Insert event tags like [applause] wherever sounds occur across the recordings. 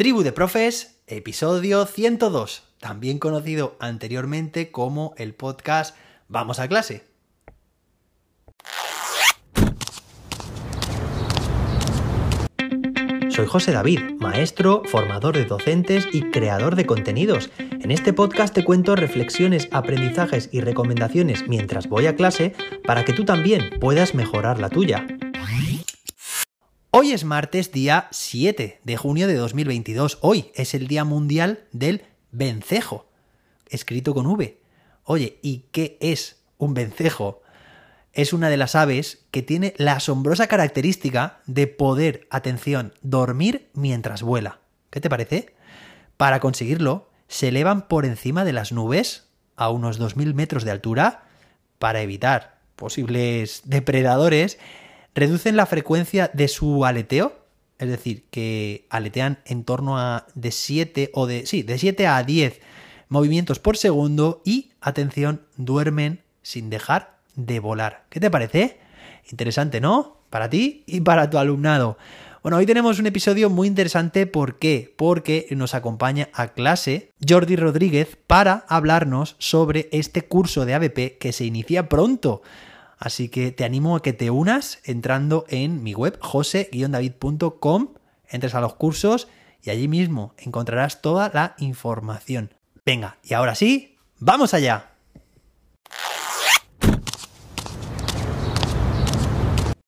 Tribu de Profes, episodio 102, también conocido anteriormente como el podcast Vamos a clase. Soy José David, maestro, formador de docentes y creador de contenidos. En este podcast te cuento reflexiones, aprendizajes y recomendaciones mientras voy a clase para que tú también puedas mejorar la tuya. Hoy es martes, día 7 de junio de 2022. Hoy es el Día Mundial del Vencejo, escrito con V. Oye, ¿y qué es un vencejo? Es una de las aves que tiene la asombrosa característica de poder, atención, dormir mientras vuela. ¿Qué te parece? Para conseguirlo, se elevan por encima de las nubes a unos 2.000 metros de altura para evitar posibles depredadores reducen la frecuencia de su aleteo, es decir, que aletean en torno a de 7 o de sí, de 7 a 10 movimientos por segundo y atención, duermen sin dejar de volar. ¿Qué te parece? Interesante, ¿no? Para ti y para tu alumnado. Bueno, hoy tenemos un episodio muy interesante. ¿Por qué? Porque nos acompaña a clase Jordi Rodríguez para hablarnos sobre este curso de ABP que se inicia pronto. Así que te animo a que te unas entrando en mi web jose-david.com, entres a los cursos y allí mismo encontrarás toda la información. Venga, y ahora sí, vamos allá.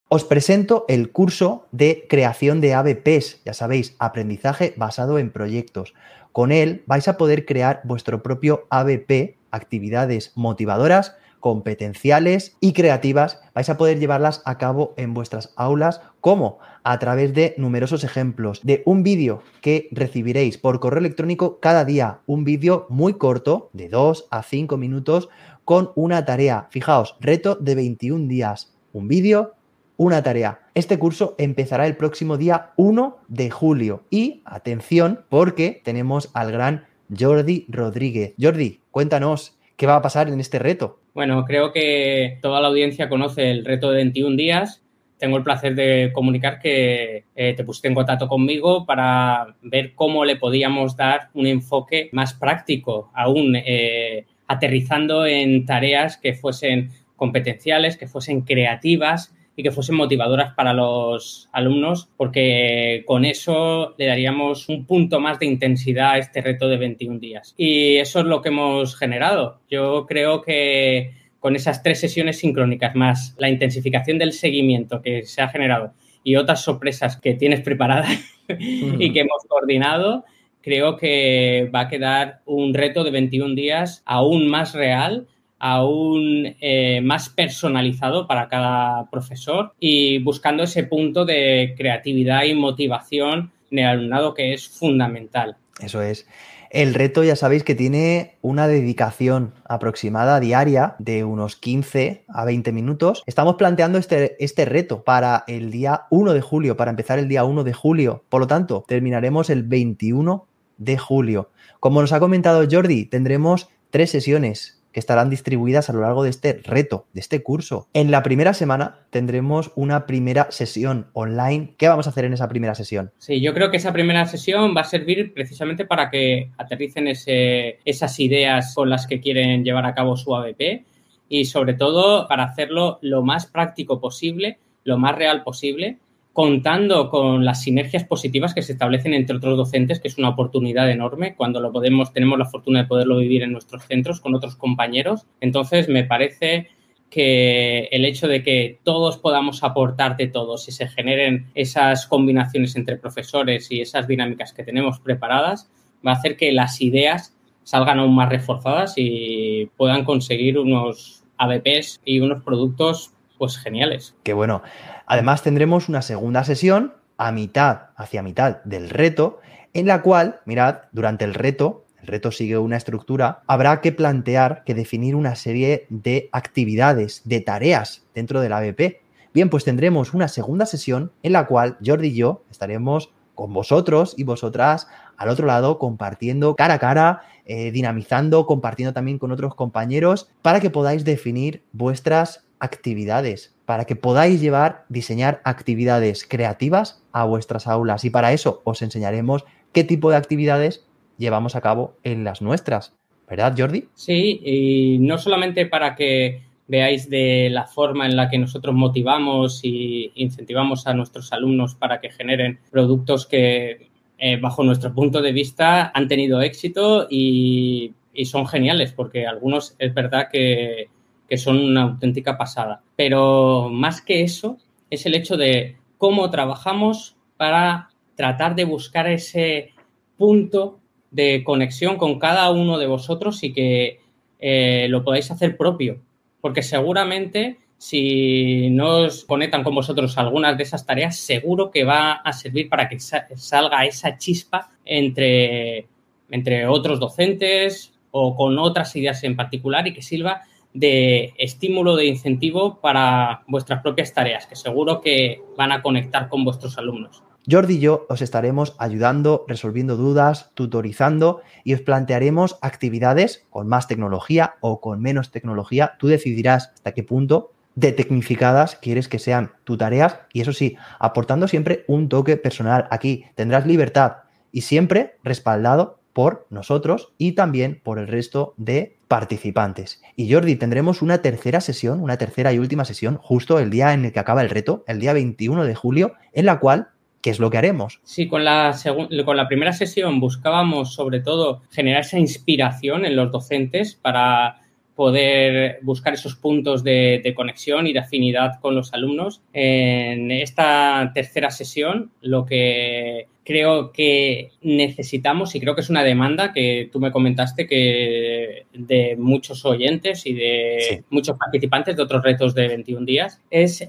Os presento el curso de creación de ABPs, ya sabéis, aprendizaje basado en proyectos. Con él vais a poder crear vuestro propio ABP, actividades motivadoras, competenciales y creativas, vais a poder llevarlas a cabo en vuestras aulas. ¿Cómo? A través de numerosos ejemplos, de un vídeo que recibiréis por correo electrónico cada día, un vídeo muy corto, de 2 a 5 minutos, con una tarea. Fijaos, reto de 21 días, un vídeo, una tarea. Este curso empezará el próximo día 1 de julio. Y atención, porque tenemos al gran Jordi Rodríguez. Jordi, cuéntanos, ¿qué va a pasar en este reto? Bueno, creo que toda la audiencia conoce el reto de 21 días. Tengo el placer de comunicar que eh, te pusiste en contacto conmigo para ver cómo le podíamos dar un enfoque más práctico, aún eh, aterrizando en tareas que fuesen competenciales, que fuesen creativas y que fuesen motivadoras para los alumnos, porque con eso le daríamos un punto más de intensidad a este reto de 21 días. Y eso es lo que hemos generado. Yo creo que con esas tres sesiones sincrónicas, más la intensificación del seguimiento que se ha generado y otras sorpresas que tienes preparadas [laughs] y que hemos coordinado, creo que va a quedar un reto de 21 días aún más real aún eh, más personalizado para cada profesor y buscando ese punto de creatividad y motivación en el alumnado que es fundamental. Eso es. El reto ya sabéis que tiene una dedicación aproximada diaria de unos 15 a 20 minutos. Estamos planteando este, este, reto para el día 1 de julio, para empezar el día 1 de julio. Por lo tanto, terminaremos el 21 de julio. Como nos ha comentado Jordi, tendremos tres sesiones que estarán distribuidas a lo largo de este reto, de este curso. En la primera semana tendremos una primera sesión online. ¿Qué vamos a hacer en esa primera sesión? Sí, yo creo que esa primera sesión va a servir precisamente para que aterricen esas ideas con las que quieren llevar a cabo su ABP y sobre todo para hacerlo lo más práctico posible, lo más real posible contando con las sinergias positivas que se establecen entre otros docentes, que es una oportunidad enorme cuando lo podemos, tenemos la fortuna de poderlo vivir en nuestros centros con otros compañeros. Entonces, me parece que el hecho de que todos podamos aportar de todos y se generen esas combinaciones entre profesores y esas dinámicas que tenemos preparadas, va a hacer que las ideas salgan aún más reforzadas y puedan conseguir unos ABPs y unos productos pues geniales. Qué bueno. Además tendremos una segunda sesión a mitad, hacia mitad del reto, en la cual, mirad, durante el reto, el reto sigue una estructura, habrá que plantear, que definir una serie de actividades, de tareas dentro del ABP. Bien, pues tendremos una segunda sesión en la cual Jordi y yo estaremos con vosotros y vosotras al otro lado compartiendo cara a cara, eh, dinamizando, compartiendo también con otros compañeros para que podáis definir vuestras actividades, para que podáis llevar, diseñar actividades creativas a vuestras aulas. Y para eso os enseñaremos qué tipo de actividades llevamos a cabo en las nuestras. ¿Verdad, Jordi? Sí, y no solamente para que veáis de la forma en la que nosotros motivamos y incentivamos a nuestros alumnos para que generen productos que, eh, bajo nuestro punto de vista, han tenido éxito y, son geniales, porque algunos es verdad que, que son una auténtica pasada. Pero más que eso, es el hecho de cómo trabajamos para tratar de buscar ese punto de conexión con cada uno de vosotros y que eh, lo podáis hacer propio. Porque seguramente si no os conectan con vosotros algunas de esas tareas, seguro que va a servir para que salga esa chispa entre, entre otros docentes o con otras ideas en particular y que sirva de estímulo, de incentivo para vuestras propias tareas, que seguro que van a conectar con vuestros alumnos. Jordi y yo os estaremos ayudando, resolviendo dudas, tutorizando y os plantearemos actividades con más tecnología o con menos tecnología. Tú decidirás hasta qué punto de tecnificadas quieres que sean tus tareas y eso sí, aportando siempre un toque personal. Aquí tendrás libertad y siempre respaldado por nosotros y también por el resto de participantes. Y Jordi, tendremos una tercera sesión, una tercera y última sesión, justo el día en el que acaba el reto, el día 21 de julio, en la cual ¿qué es lo que haremos? Sí, con la, con la primera sesión buscábamos sobre todo generar esa inspiración en los docentes para poder buscar esos puntos de, conexión y de afinidad con los alumnos. En esta tercera sesión, lo que creo que necesitamos, y creo que es una demanda que tú me comentaste que de muchos oyentes y de muchos participantes de otros retos de 21 días, es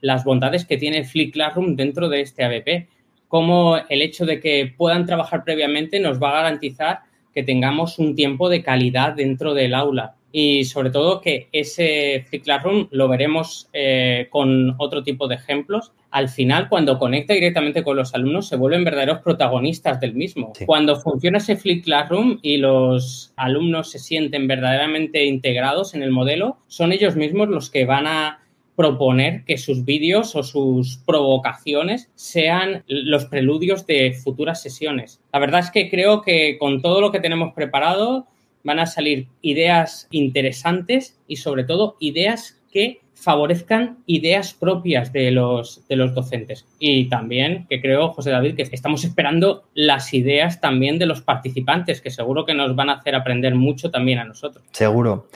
las bondades que tiene Flip Classroom dentro de este ABP. Como el hecho de que puedan trabajar previamente nos va a garantizar que tengamos un tiempo de calidad dentro del aula y sobre todo que ese Flip Classroom lo veremos eh, con otro tipo de ejemplos. Al final, cuando conecta directamente con los alumnos, se vuelven verdaderos protagonistas del mismo. Cuando funciona ese Flip Classroom y los alumnos se sienten verdaderamente integrados en el modelo, son ellos mismos los que van a proponer que sus vídeos o sus provocaciones sean los preludios de futuras sesiones. La verdad es que creo que con todo lo que tenemos preparado van a salir ideas interesantes y sobre todo ideas que favorezcan ideas propias de los, de los docentes. Y también que creo, José David, que estamos esperando las ideas también de los participantes, que seguro que nos van a hacer aprender mucho también a nosotros. Seguro.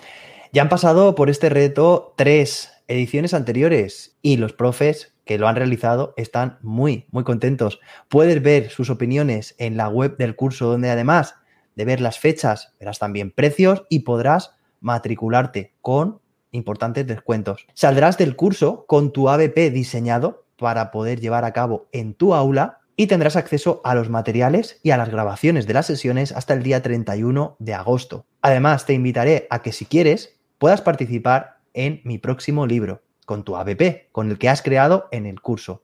Ya han pasado por este reto tres ediciones anteriores y los profes que lo han realizado están muy, muy contentos. Puedes ver sus opiniones en la web del curso, donde además de ver las fechas, verás también precios y podrás matricularte con importantes descuentos. Saldrás del curso con tu ABP diseñado para poder llevar a cabo en tu aula y tendrás acceso a los materiales y a las grabaciones de las sesiones hasta el día 31 de agosto. Además, te invitaré a que si quieres puedas participar en mi próximo libro, con tu ABP, con el que has creado en el curso.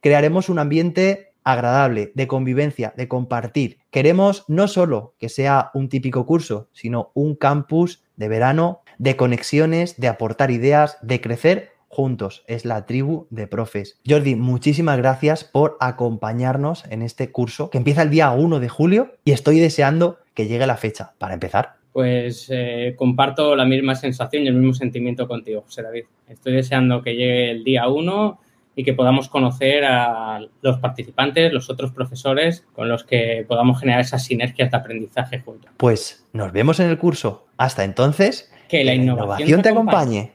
Crearemos un ambiente agradable, de convivencia, de compartir. Queremos no solo que sea un típico curso, sino un campus de verano, de conexiones, de aportar ideas, de crecer juntos. Es la tribu de profes. Jordi, muchísimas gracias por acompañarnos en este curso que empieza el día 1 de julio y estoy deseando que llegue la fecha para empezar pues eh, comparto la misma sensación y el mismo sentimiento contigo, José David. Estoy deseando que llegue el día 1 y que podamos conocer a los participantes, los otros profesores, con los que podamos generar esas sinergias de aprendizaje juntos. Pues nos vemos en el curso. Hasta entonces, que la innovación, te acompañe.